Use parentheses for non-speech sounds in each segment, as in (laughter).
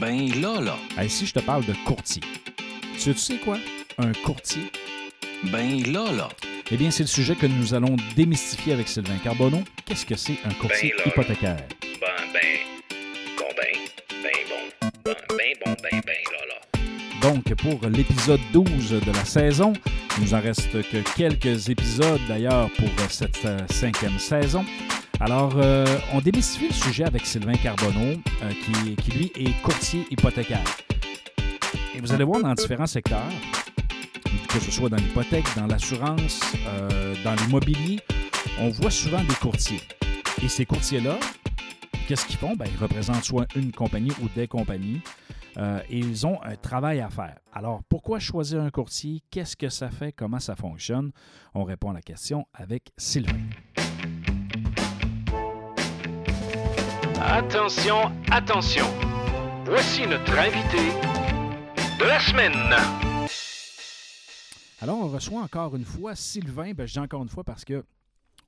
Ben là, là. Hey, si je te parle de courtier, tu, tu sais quoi? Un courtier? Ben là, là. Eh bien, c'est le sujet que nous allons démystifier avec Sylvain Carbonneau. Qu'est-ce que c'est un courtier Ben là, hypothécaire? Ben, ben. Bon, ben. Ben bon. Ben, ben bon, ben, ben là, là. Donc, pour l'épisode 12 de la saison, il nous en reste que quelques épisodes d'ailleurs pour cette euh, cinquième saison. Alors, euh, on démystifie le sujet avec Sylvain Carbonneau, euh, qui, lui est courtier hypothécaire. Et vous allez voir dans différents secteurs, que ce soit dans l'hypothèque, dans l'assurance, euh, dans l'immobilier, on voit souvent des courtiers. Et ces courtiers-là, qu'est-ce qu'ils font? Ben, ils représentent soit une compagnie ou des compagnies. Euh, et ils ont un travail à faire. Alors, pourquoi choisir un courtier? Qu'est-ce que ça fait? Comment ça fonctionne? On répond à la question avec Sylvain. Attention, attention. Voici notre invité de la semaine. Alors, on reçoit encore une fois Sylvain. Ben, je dis encore une fois parce que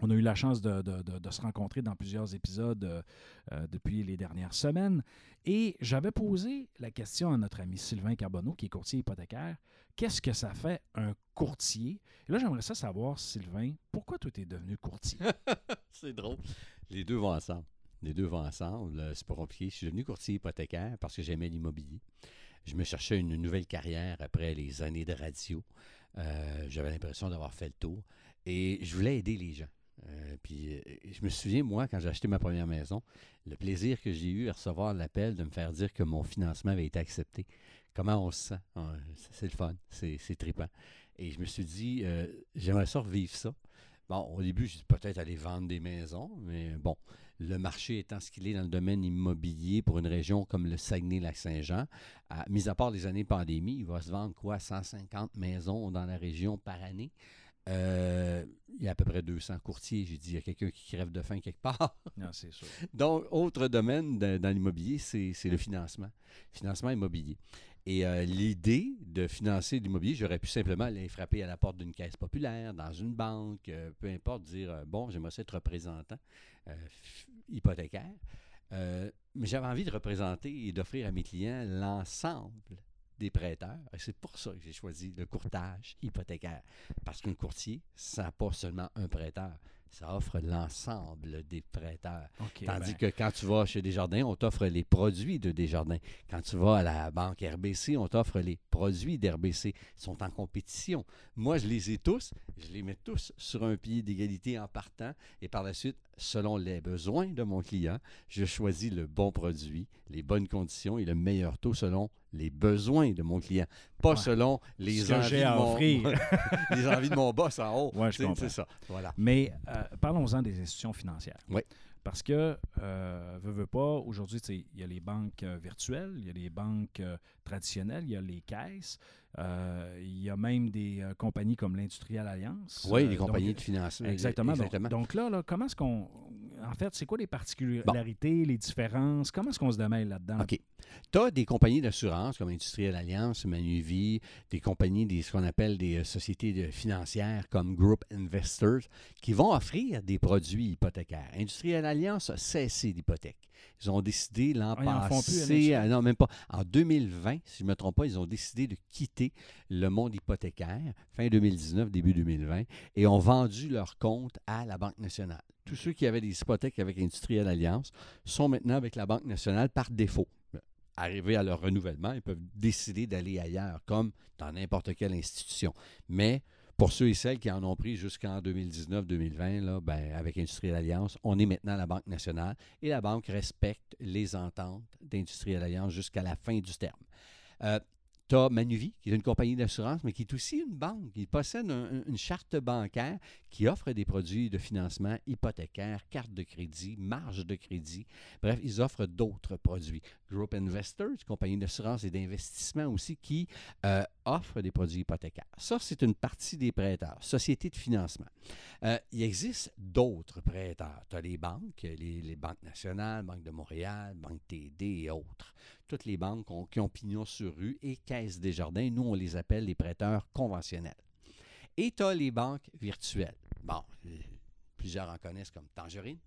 on a eu la chance de, de- de- de se rencontrer dans plusieurs épisodes euh, euh, depuis les dernières semaines. Et j'avais posé la question à notre ami Sylvain Carbonneau, qui est courtier hypothécaire. Qu'est-ce que ça fait un courtier? Et là, j'aimerais ça savoir, Sylvain, pourquoi toi, tu es devenu courtier? (laughs) C'est drôle. Les deux vont ensemble. Les deux vont ensemble. C'est pas compliqué. Je suis devenu courtier hypothécaire parce que j'aimais l'immobilier. Je me cherchais une nouvelle carrière après les années de radio. Euh, J'avais l'impression d'avoir fait le tour. Et je voulais aider les gens. Euh, puis euh, je me souviens, moi, quand j'ai acheté ma première maison, le plaisir que j'ai eu à recevoir l'appel de me faire dire que mon financement avait été accepté. Comment on se sent? Ah, C'est le fun. C'est trippant. Et je me suis dit, j'aimerais ça revivre ça. Bon, au début, j'ai peut-être aller vendre des maisons, mais bon, le marché étant ce qu'il est dans le domaine immobilier pour une région comme le Saguenay-Lac-Saint-Jean, à- mis à part les années pandémie, il va se vendre quoi, 150 maisons dans la région par année? Euh, il y a à peu près 200 courtiers. J'ai dit, il y a quelqu'un qui crève de faim quelque part. Non, c'est sûr. (laughs) Donc, autre domaine de- dans l'immobilier, c'est c'est le financement. Financement immobilier. Et euh, l'idée de financer l'immobilier, j'aurais pu simplement aller frapper à la porte d'une caisse populaire, dans une banque, euh, peu importe, dire euh, bon, j'aimerais être représentant hypothécaire. Mais j'avais envie de représenter et d'offrir à mes clients l'ensemble des prêteurs. Et c'est pour ça que j'ai choisi le courtage hypothécaire. Parce qu'un courtier, ça n'a pas seulement un prêteur, ça offre l'ensemble des prêteurs. Tandis ben, que quand tu vas chez Desjardins, on t'offre les produits de Desjardins. Quand tu vas à la banque RBC, on t'offre les produits d'RBC. Ils sont en compétition. Moi, je les ai tous. Je les mets tous sur un pied d'égalité en partant. Et par la suite, selon les besoins de mon client, je choisis le bon produit, les bonnes conditions et le meilleur taux selon les besoins de mon client. Pas Ouais. selon les envies de mon- (laughs) les envies de mon boss en haut. Ouais, je comprends. Ça. Voilà. Mais euh, parlons-en des institutions financières. Oui. Parce que, euh, veux, veux pas, aujourd'hui, il y a les banques euh, virtuelles, il y a les banques euh, traditionnelles, il y a les caisses, euh, il y a même des euh, compagnies comme l'Industrial Alliance. Oui, Euh, les compagnies donc, de financement. Exactement. Donc- Exactement. Donc, là, là, comment est-ce qu'on. En fait, c'est quoi les particularités, les différences? Comment est-ce qu'on se démêle là-dedans? OK. Tu as des compagnies d'assurance comme Industrielle Alliance, Manuvie, des compagnies, des, ce qu'on appelle des euh, sociétés de- financières comme Group Investors, qui vont offrir des produits hypothécaires. Industrielle Alliance a cessé l'hypothèque. Ils ont décidé l'an Ah, plus, passé, Industrielle? euh, non, même pas, en 2020, si je ne me trompe pas, ils ont décidé de quitter le monde hypothécaire, fin 2019, début 2020, et ont vendu leur compte à la Banque nationale. Tous ceux qui avaient des hypothèques avec Industrielle Alliance sont maintenant avec la Banque nationale par défaut. Arrivés à leur renouvellement, ils peuvent décider d'aller ailleurs, comme dans n'importe quelle institution. Mais pour ceux et celles qui en ont pris jusqu'en 2019-2020, là, ben, avec Industrielle Alliance, on est maintenant la Banque nationale et la Banque respecte les ententes d'Industrielle Alliance jusqu'à la fin du terme. Euh, tu as Manuvie, qui est une compagnie d'assurance, mais qui est aussi une banque. Il possède un- une charte bancaire qui offre des produits de financement hypothécaire, carte de crédit, marge de crédit. Bref, ils offrent d'autres produits. Group Investors, compagnie d'assurance et d'investissement aussi, qui euh, offre des produits hypothécaires. Ça, c'est une partie des prêteurs. Société de financement. Euh, il existe d'autres prêteurs. Tu as les banques, les, les banques nationales, Banque de Montréal, Banque TD et autres. Toutes les banques ont- qui ont pignon sur rue et Caisse des Jardins, nous, on les appelle les prêteurs conventionnels. Et tu as les banques virtuelles. Bon, euh, plusieurs en connaissent comme Tangerine,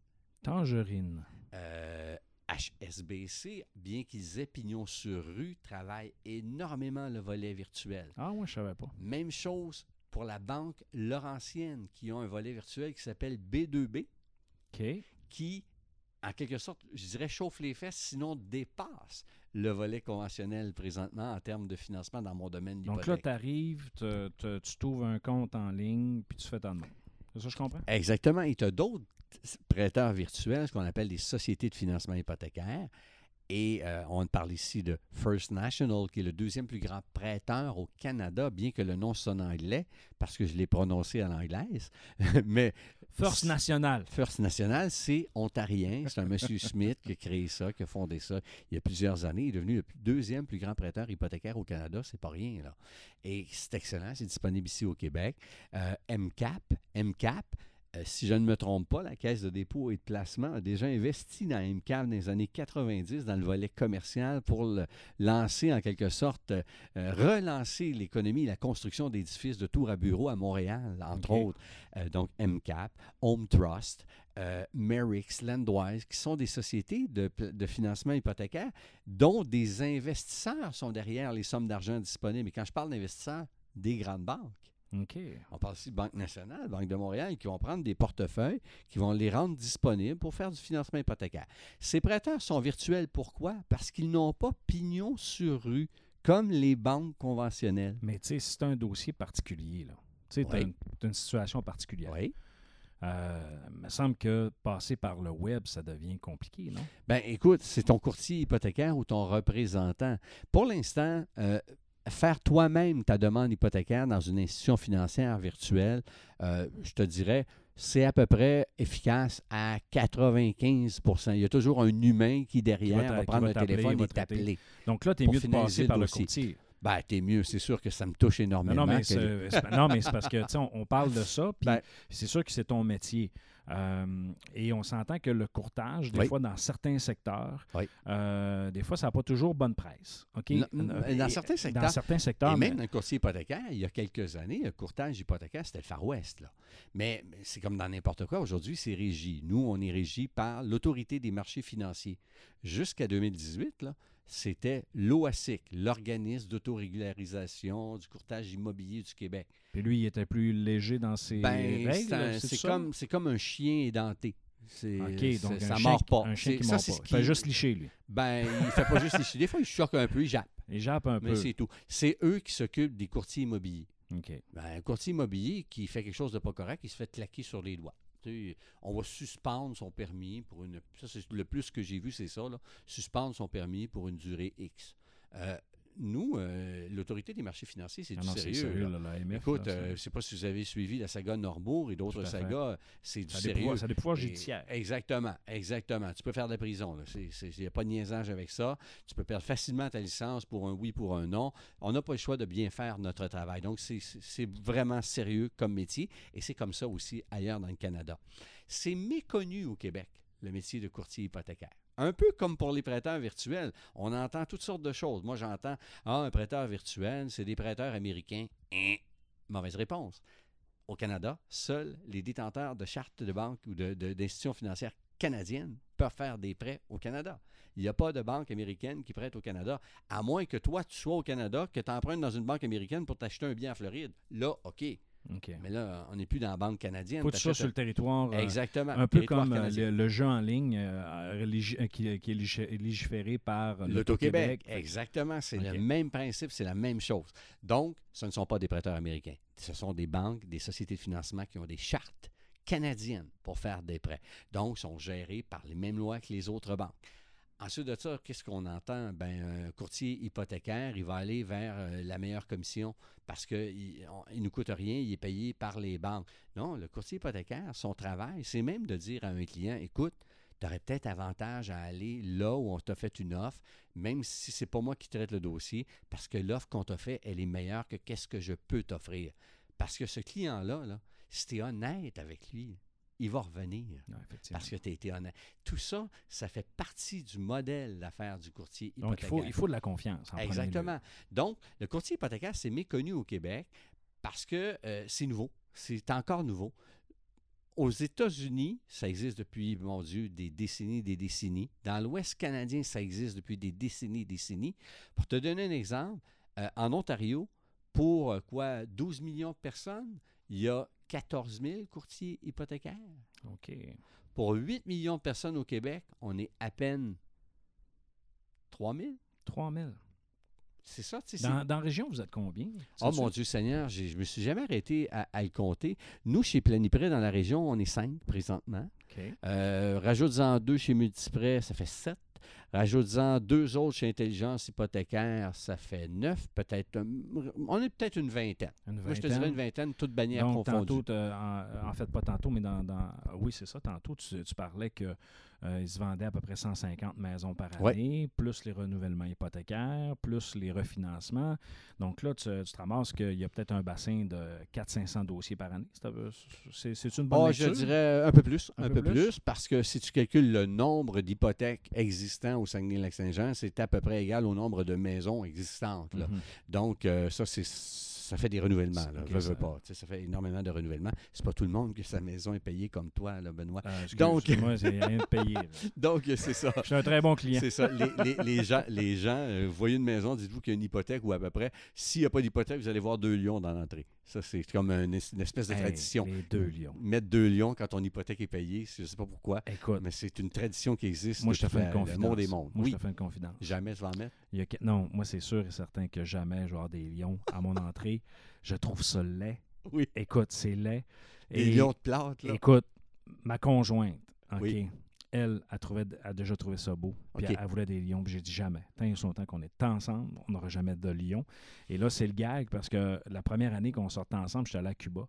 Tangerine. euh, HSBC, bien qu'ils aient pignon sur rue, travaille énormément le volet virtuel. Ah, moi, je savais pas. Même chose pour la banque Laurentienne, qui ont un volet virtuel qui s'appelle B2B, OK. qui, en quelque sorte, je dirais, chauffe les fesses, sinon dépasse le volet conventionnel présentement en termes de financement dans mon domaine Donc là, d'hypothèque. tu arrives, tu trouves un compte en ligne, puis tu fais ta demande. C'est ça que je comprends? Exactement. Et tu as d'autres prêteurs virtuels, ce qu'on appelle des sociétés de financement hypothécaire. Et euh, on parle ici de First National, qui est le deuxième plus grand prêteur au Canada, bien que le nom sonne anglais, parce que je l'ai prononcé à l'anglaise. (laughs) Mais First National. First National, c'est ontarien. C'est un monsieur (laughs) Smith qui a créé ça, qui a fondé ça il y a plusieurs années. Il est devenu le deuxième plus grand prêteur hypothécaire au Canada. C'est pas rien, là. Et c'est excellent. C'est disponible ici au Québec. Euh, MCAP, MCAP, si je ne me trompe pas, la Caisse de dépôt et de placement a déjà investi dans MCAP dans les années 90 dans le volet commercial pour le lancer en quelque sorte, euh, euh, relancer l'économie et la construction d'édifices de tours à bureaux à Montréal, entre autres. Euh, donc MCAP, Home Trust, euh, Merix, Landwise, qui sont des sociétés de, de financement hypothécaire dont des investisseurs sont derrière les sommes d'argent disponibles. Et quand je parle d'investisseurs, des grandes banques. On parle aussi de Banque nationale, Banque de Montréal, qui vont prendre des portefeuilles, qui vont les rendre disponibles pour faire du financement hypothécaire. Ces prêteurs sont virtuels. Pourquoi? Parce qu'ils n'ont pas pignon sur rue comme les banques conventionnelles. Mais tu sais, c'est un dossier particulier, là. Tu sais, une, situation particulière. Oui. Euh, il me semble que passer par le web, ça devient compliqué, non? Ben, écoute, c'est ton courtier hypothécaire ou ton représentant. Pour l'instant, euh, faire toi-même ta demande hypothécaire dans une institution financière virtuelle, euh, je te dirais, c'est à peu près efficace à 95% Il y a toujours un humain qui, derrière, va prendre va t'appeler, téléphone et t'appeler. Donc là, tu es mieux de passer le par le courtier. Ben, t'es mieux. C'est sûr que ça me touche énormément. non, mais c'est, c'est- non, mais c'est parce que, on, on parle de (laughs) ça, puis Ben- c'est sûr que c'est ton métier. Euh, et on s'entend que le courtage, des Oui. fois, dans certains secteurs, Oui. euh, des fois, ça n'a pas toujours bonne presse. OK? Non, Euh, dans certains Dans secteurs, certains secteurs, Et mais- même dans le courtier hypothécaire, il y a quelques années, le courtage hypothécaire, c'était le Far West. Là. Mais mais c'est comme dans n'importe quoi. Aujourd'hui, c'est régi. Nous, on est régi par l'autorité des marchés financiers. Jusqu'à 2018, là, c'était l'OASIC, l'organisme d'autorégularisation du courtage immobilier du Québec. puis lui, il était plus léger dans ses Ben, règles. c'est comme, c'est comme un chien édenté. OK, donc ça ne mord pas. un chien qui mord pas. Il fait juste licher, lui. Ben, il fait pas juste les Des fois, il choque un peu, il jappe. Il jappe un Mais peu. c'est tout. C'est eux qui s'occupent des courtiers immobiliers. OK. Ben, un courtier immobilier qui fait quelque chose de pas correct, il se fait claquer sur les doigts. On va suspendre son permis pour une. Ça, c'est le plus que j'ai vu, c'est ça. Là, suspendre son permis pour une durée X. Euh, nous, euh, l'autorité des marchés financiers, c'est Ah du non, sérieux. sérieux, là. là, Écoute, là, euh, je ne sais pas si vous avez suivi la saga Norbourg et d'autres sagas, c'est du ça, sérieux. pouvoirs, ça a des pouvoirs judiciaires. Exactement, exactement. Tu peux faire de la prison. Il n'y a pas de niaisage avec ça. Tu peux perdre facilement ta licence pour un oui, pour un non. On n'a pas le choix de bien faire notre travail. Donc, c'est vraiment sérieux comme métier et c'est comme ça aussi ailleurs dans le Canada. C'est méconnu au Québec, le métier de courtier hypothécaire. Un peu comme pour les prêteurs virtuels. On entend toutes sortes de choses. Moi, j'entends Ah, un prêteur virtuel, c'est des prêteurs américains. Hein. Mauvaise réponse. Au Canada, seuls les détenteurs de chartes de banque ou d'institutions financières canadiennes peuvent faire des prêts au Canada. Il n'y a pas de banque américaine qui prête au Canada, à moins que toi, tu sois au Canada, que tu empruntes dans une banque américaine pour t'acheter un bien en Floride. Là, OK. Mais là, on n'est plus dans la banque canadienne. Faut T'achètes sur le territoire. euh, Exactement. Un peu comme euh, le, le jeu en ligne euh, qui, qui est légifé- légiféré par L'Auto-Québec. Exactement. C'est le même principe, c'est la même chose. Donc, ce ne sont pas des prêteurs américains. Ce sont des banques, des sociétés de financement qui ont des chartes canadiennes pour faire des prêts. Donc, sont gérés par les mêmes lois que les autres banques. Ensuite de ça, qu'est-ce qu'on entend? Ben, un courtier hypothécaire, il va aller vers euh, la meilleure commission parce qu'il ne nous coûte rien, il est payé par les banques. Non, le courtier hypothécaire, son travail, c'est même de dire à un client, écoute, tu aurais peut-être avantage à aller là où on t'a fait une offre, même si c'est pas moi qui traite le dossier, parce que l'offre qu'on t'a fait, elle est meilleure que qu'est-ce que je peux t'offrir. Parce que ce client-là, là, si tu es honnête avec lui, il va revenir Ouais, parce que tu as été honnête. Tout ça, ça fait partie du modèle d'affaires du courtier Donc, il hypothécaire. faut, il faut de la confiance. en. Exactement. Donc, le courtier hypothécaire, c'est méconnu au Québec parce que euh, c'est nouveau. C'est encore nouveau. aux États-Unis, ça existe depuis, mon Dieu, des décennies, des décennies. Dans l'Ouest canadien, ça existe depuis des décennies, des décennies. Pour te donner un exemple, euh, en Ontario, pour euh, quoi 12 millions de personnes, il y a 14 000 courtiers hypothécaires. OK. Pour 8 millions de personnes au Québec, on est à peine 3 000. 3 000. C'est ça, tu sais. c'est- Dans, dans la région, vous êtes combien? Oh mon Dieu Seigneur, je me suis jamais arrêté à, à le compter. Nous, chez Planipré, dans la région, on est 5 présentement. OK. Euh, Rajoute-en deux chez Multiprêt, ça fait 7. Rajoute-en deux autres chez Intelligence hypothécaire, ça fait 9. Peut-être. un- on est peut-être une vingtaine. Une Moi, je te vingtaine. dirais une vingtaine, toutes bannières Donc, confondues. tantôt, en, en fait, pas tantôt, mais dans. dans- oui, c'est ça. Tantôt, tu, tu parlais que euh, ils se vendaient à peu près 150 maisons par Ouais. année, plus les renouvellements hypothécaires, plus les refinancements. Donc là, tu, tu te ramasses qu'il y a peut-être un bassin de 400-500 dossiers par année. C'est- C'est une bonne lecture? je dirais un peu plus, Un un, peu peu, plus? plus? parce que si tu calcules le nombre d'hypothèques existants au Saguenay-Lac-Saint-Jean, c'est à peu près égal au nombre de maisons existantes. là. Mhm. Donc, euh, ça, c'est ça fait des renouvellements. Là, veux, pas. Ça fait énormément de renouvellements. C'est pas tout le monde que sa maison est payée comme toi, là, Benoît. Euh, excuse, Donc- Moi, c'est rien de payé. là. (laughs) Donc, c'est ça. Je suis un très bon client. C'est ça. Les, les- les gens, les gens euh, voyez une maison, dites-vous qu'il y a une hypothèque ou à peu près. S'il n'y a pas d'hypothèque, vous allez voir deux lions dans l'entrée. Ça, c'est comme une, es- une espèce de Hey, tradition. les deux lions. Mettre deux lions quand ton hypothèque est payée, je ne sais pas pourquoi, Écoute, mais c'est une tradition qui existe moi, je te fais une confidence. monde des mondes. Moi, oui, je te fais une confidence. jamais tu vas en mettre? Il y a que- Non, moi, c'est sûr et certain que jamais je vais avoir des lions à mon entrée. Je trouve ça laid. Oui. Écoute, c'est laid. Des Et- lions de plate, là. Écoute, ma conjointe, OK, Oui. elle a, trouvé, a déjà trouvé ça beau. Puis elle voulait des lions. Puis j'ai dit jamais. Tant et son temps qu'on est ensemble, on n'aura jamais de lions. Et là, c'est le gag parce que la première année qu'on sortait ensemble, j'étais allé à Cuba.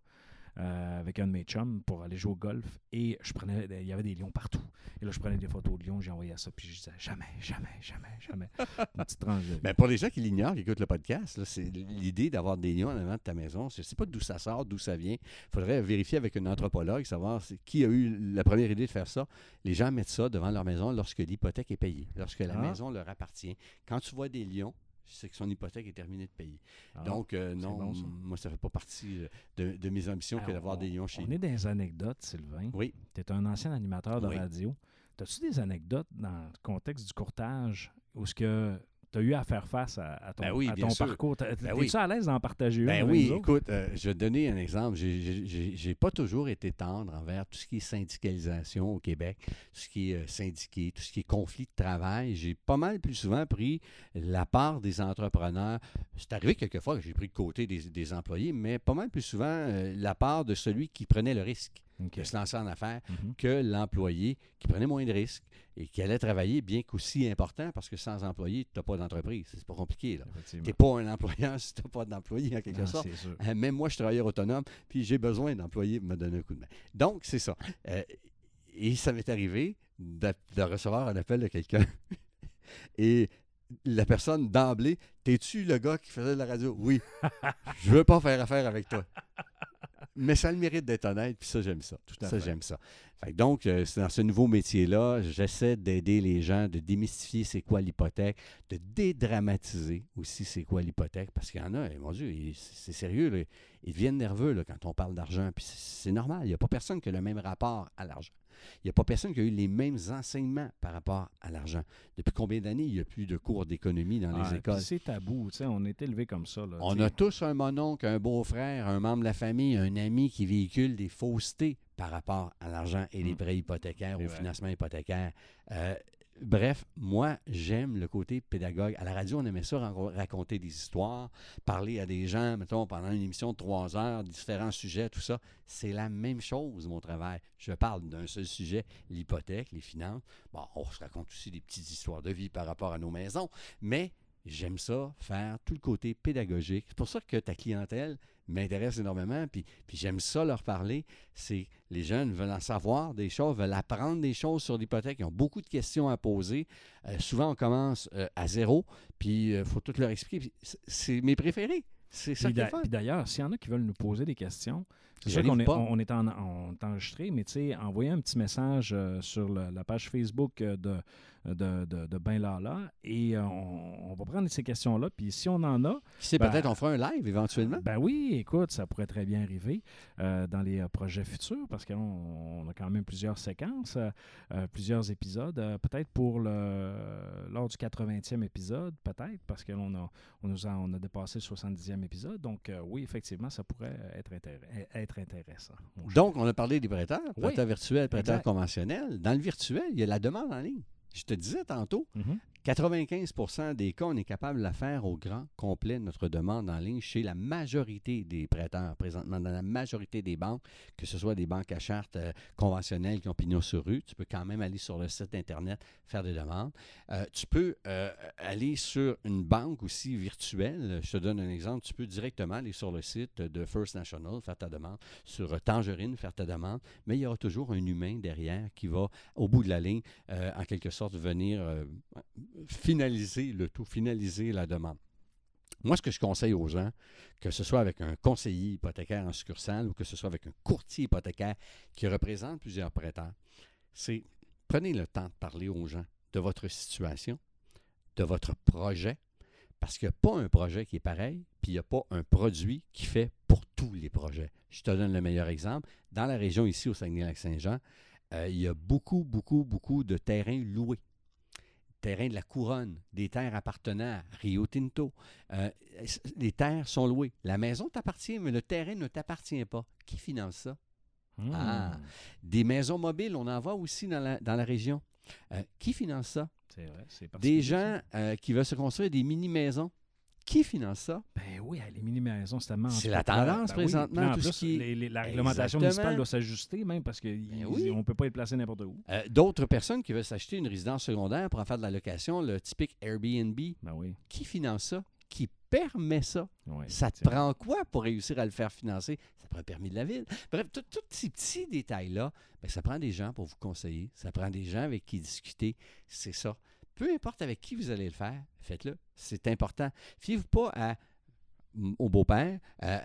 euh, avec un de mes chums pour aller jouer au golf et je prenais il y avait des lions partout et là je prenais des photos de lions j'ai envoyé ça puis je disais jamais jamais jamais jamais (laughs) une petite tranche de vie. Ben, pour les gens qui l'ignorent, qui écoutent le podcast, c'est l'idée d'avoir des lions en avant de ta maison. Je ne sais pas d'où ça sort, d'où ça vient. Il faudrait vérifier avec un anthropologue, savoir qui a eu la première idée de faire ça. Les gens mettent ça devant leur maison lorsque l'hypothèque est payée, lorsque la Ah. maison leur appartient. Quand tu vois des lions, c'est que son hypothèque est terminée de payer. Ah. Donc, euh, non, bon, ça. moi, ça ne fait pas partie euh, de, de mes ambitions que Ah, d'avoir on- des lions chez On nous. est dans les anecdotes, Sylvain. Oui. Tu es un ancien animateur de Oui. radio. As-tu des anecdotes dans le contexte du courtage où ce que tu as eu à faire face à, à ton, Ben oui, à bien ton sûr. parcours? Ben T'es-tu oui. à l'aise d'en partager une? Ben avec oui, nous écoute, euh, je vais te donner un exemple. J'ai- j'ai pas toujours été tendre envers tout ce qui est syndicalisation au Québec, tout ce qui est euh, syndiqué, tout ce qui est conflit de travail. J'ai pas mal plus souvent pris la part des entrepreneurs. C'est arrivé quelquefois que j'ai pris le côté des, des employés, mais pas mal plus souvent euh, la part de celui qui prenait le risque OK. de se lancer en affaires Mhm. que l'employé qui prenait moins de risques et qui allait travailler, bien qu'aussi important, parce que sans employé, tu n'as pas d'entreprise. C'est pas compliqué. Tu n'es pas un employeur (laughs) si tu n'as pas d'employé, en quelque Non, sorte. Euh, Même moi, je suis travailleur autonome, puis j'ai besoin d'employés pour me donner un coup de main. Donc, c'est ça. Euh, et ça m'est arrivé de, de recevoir un appel de quelqu'un. (laughs) et la personne, d'emblée, T'es-tu le gars qui faisait de la radio? Oui. (laughs) je veux pas faire affaire avec toi. Mais ça a le mérite d'être honnête, puis ça, j'aime ça. Tout à ça, fait. j'aime ça. Fait que donc, euh, c'est dans ce nouveau métier-là, j'essaie d'aider les gens, de démystifier c'est quoi l'hypothèque, de dédramatiser aussi c'est quoi l'hypothèque, parce qu'il y en a, eh, mon Dieu, c'est sérieux, là. ils deviennent nerveux là, quand on parle d'argent, puis c'est c'est normal, il n'y a pas personne qui a le même rapport à l'argent. Il n'y a pas personne qui a eu les mêmes enseignements par rapport à l'argent. Depuis combien d'années il n'y a plus de cours d'économie dans Ah, les écoles? C'est tabou. On est élevé comme ça. là, On a tous un mononcle, un beau-frère, un membre de la famille, un ami qui véhicule des faussetés par rapport à l'argent et les Mm. prêts hypothécaires, au financement hypothécaire. Euh, bref, moi, j'aime le côté pédagogue. À la radio, on aimait ça, raconter des histoires, parler à des gens, mettons, pendant une émission de trois heures, différents sujets, tout ça. C'est la même chose, mon travail. Je parle d'un seul sujet, l'hypothèque, les finances. Bon, on se raconte aussi des petites histoires de vie par rapport à nos maisons, mais j'aime ça, faire tout le côté pédagogique. C'est pour ça que ta clientèle m'intéresse énormément, puis, puis j'aime ça leur parler. C'est les jeunes veulent en savoir des choses, veulent apprendre des choses sur l'hypothèque. Ils ont beaucoup de questions à poser. Euh, souvent, on commence euh, à zéro, puis il faut tout leur expliquer. C'est- mes préférés. C'est ça d'ailleurs, s'il y en a qui veulent nous poser des questions, c'est sûr qu'on est, on, est en, on est enregistré, mais tu sais, envoyez un petit message euh, sur le- la page Facebook euh, de, de, de, de Ben Lala. Et euh, on, on va prendre ces questions-là. Puis si on en a, Qui sait, Ben, peut-être on fera un live éventuellement. ben oui, écoute, ça pourrait très bien arriver euh, dans les euh, projets futurs parce qu'on on a quand même plusieurs séquences, euh, plusieurs épisodes. peut-être pour le lors du 80e épisode, peut-être, parce qu'on a, on nous a, on a dépassé le 70e épisode. Donc oui, effectivement, ça pourrait être, intér- être intéressant. Donc, on a parlé des prêteurs, Oui. prêteurs virtuels, prêteurs Exact. conventionnels. Dans le virtuel, il y a la demande en ligne. Je te disais tantôt, Mhm. 95% des cas, on est capable de la faire au grand complet, notre demande en ligne, chez la majorité des prêteurs, présentement, dans la majorité des banques, que ce soit des banques à charte euh, conventionnelles qui ont pignon sur rue, tu peux quand même aller sur le site Internet, faire des demandes. Euh, tu peux euh, aller sur une banque aussi virtuelle. Je te donne un exemple. Tu peux directement aller sur le site de First National, faire ta demande, sur Tangerine, faire ta demande, mais il y aura toujours un humain derrière qui va, au bout de la ligne, euh, en quelque sorte, venir euh, finaliser le tout, finaliser la demande. Moi, ce que je conseille aux gens, que ce soit avec un conseiller hypothécaire en succursale ou que ce soit avec un courtier hypothécaire qui représente plusieurs prêteurs, c'est prenez le temps de parler aux gens de votre situation, de votre projet, parce qu'il n'y a pas un projet qui est pareil, puis il n'y a pas un produit qui fait pour tous les projets. Je te donne le meilleur exemple. Dans la région ici, au Saguenay-Lac-Saint-Jean, euh, il y a beaucoup, beaucoup, beaucoup de terrains loués. Terrains de la couronne, des terres appartenant à Rio Tinto. Euh, les terres sont louées. La maison t'appartient, mais le terrain ne t'appartient pas. Qui finance ça? Hmm. Ah. Des maisons mobiles, on en voit aussi dans la, dans la région. Euh, qui finance ça? C'est vrai, c'est Des gens euh, qui veulent se construire des mini-maisons. Qui finance ça? Ben oui, les mini-maisons, c'est tellement... C'est la tendance Ben oui. présentement, ce plus, qui est- les- les- la réglementation Exactement. municipale doit s'ajuster même parce qu'on Ben oui. ne peut pas les placer n'importe où. Euh, D'autres personnes qui veulent s'acheter une résidence secondaire pour en faire de la location, le typique Airbnb. Ben oui. Qui finance ça? Qui permet ça? oui, Ça te prend quoi pour réussir à le faire financer? Ça prend un permis de la ville. Bref, tous ces petits détails-là, ben, ça prend des gens pour vous conseiller. Ça prend des gens avec qui discuter. C'est ça. Peu importe avec qui vous allez le faire, faites-le. C'est important. Fiez-vous pas à, au beau-père, euh,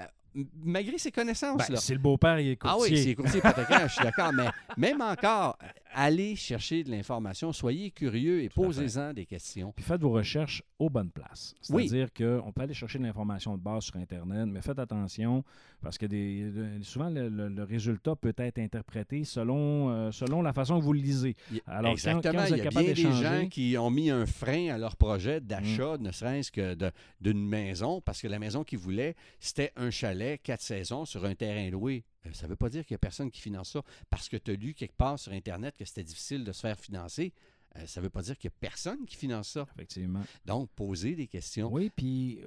malgré ses connaissances. Ben, là. si le beau-père il est Ah courtier, oui, c'est courtier hypothécaire, je suis d'accord, mais (laughs) même encore, allez chercher de l'information, soyez curieux et posez-en des questions. Puis faites vos recherches aux bonnes places. Oui. C'est-à-dire qu'on peut aller chercher de l'information de base sur Internet, mais faites attention parce que des, souvent le, le- le résultat peut être interprété selon, euh, selon la façon que vous le lisez. Alors, Exactement. quand vous êtes il y a bien des gens qui ont mis un frein à leur projet d'achat, ne serait-ce que d'une maison, parce que la maison qu'ils voulaient, c'était un chalet, quatre saisons sur un terrain loué. Euh, Ça ne veut pas dire qu'il n'y a personne qui finance ça parce que tu as lu quelque part sur Internet que c'était difficile de se faire financer. Euh, ça ne veut pas dire qu'il n'y a personne qui finance ça. Effectivement. Donc, posez des questions. Oui, puis il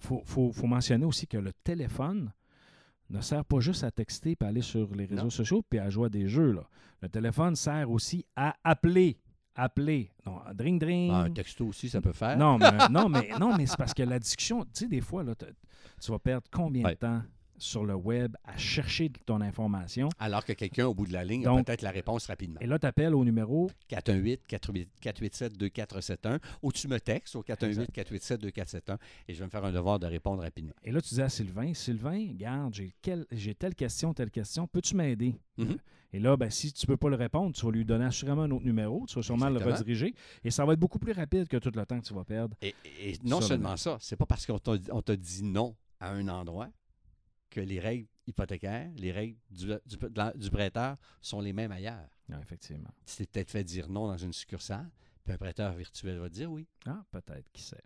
faut, faut- faut mentionner aussi que le téléphone ne sert pas juste à texter et aller sur les réseaux Non. sociaux puis à jouer à des jeux. Là. Le téléphone sert aussi à appeler. Appeler. Non, dring dring. Ah, un texto aussi, ça peut faire. Non, mais, non, mais, (laughs) non, mais c'est parce que la discussion, tu sais, des fois, là, tu vas perdre combien Ouais. de temps? Sur le web à chercher ton information. Alors que quelqu'un au bout de la ligne a Donc- peut-être la réponse rapidement. Et là, tu appelles au numéro 418-487-2471 ou tu me textes au 418-487-2471 et je vais me faire un devoir de répondre rapidement. Et là, tu dis à Sylvain, Sylvain, regarde, j'ai quel- j'ai telle question, telle question, peux-tu m'aider? Mhm. Et là, ben, si tu ne peux pas le répondre, tu vas lui donner assurément un autre numéro, tu vas sûrement le rediriger, et ça va être beaucoup plus rapide que tout le temps que tu vas perdre. Et, et non seulement là. ça, c'est pas parce qu'on t'a on t'a dit non à un endroit que les règles hypothécaires, les règles du, du- prêteur sont les mêmes ailleurs. Ah, effectivement. Tu t'es peut-être fait dire non dans une succursale, puis un prêteur virtuel va te dire oui. Ah, peut-être, qui sait.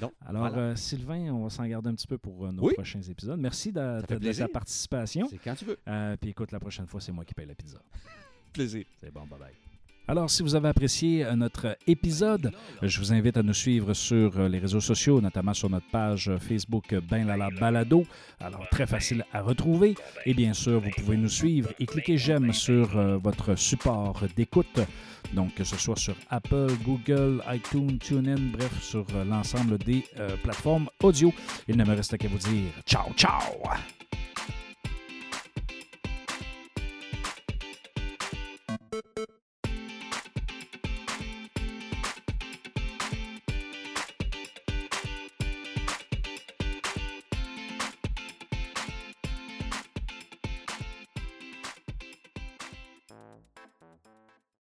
Donc, Alors, voilà. euh, Sylvain, on va s'en garder un petit peu pour euh, nos Oui. prochains épisodes. Merci de, de- de ta participation. c'est quand tu veux. Euh, puis écoute, la prochaine fois, c'est moi qui paye la pizza. (laughs) Plaisir. C'est bon, bye bye. Alors, si vous avez apprécié euh, notre épisode, je vous invite à nous suivre sur euh, les réseaux sociaux, notamment sur notre page euh, Facebook euh, Ben Lala Balado. Alors, très facile à retrouver. Et bien sûr, vous pouvez nous suivre et cliquer j'aime sur votre support d'écoute. Donc, que ce soit sur Apple, Google, iTunes, TuneIn, bref, sur l'ensemble des plateformes audio. Il ne me reste qu'à vous dire ciao, ciao!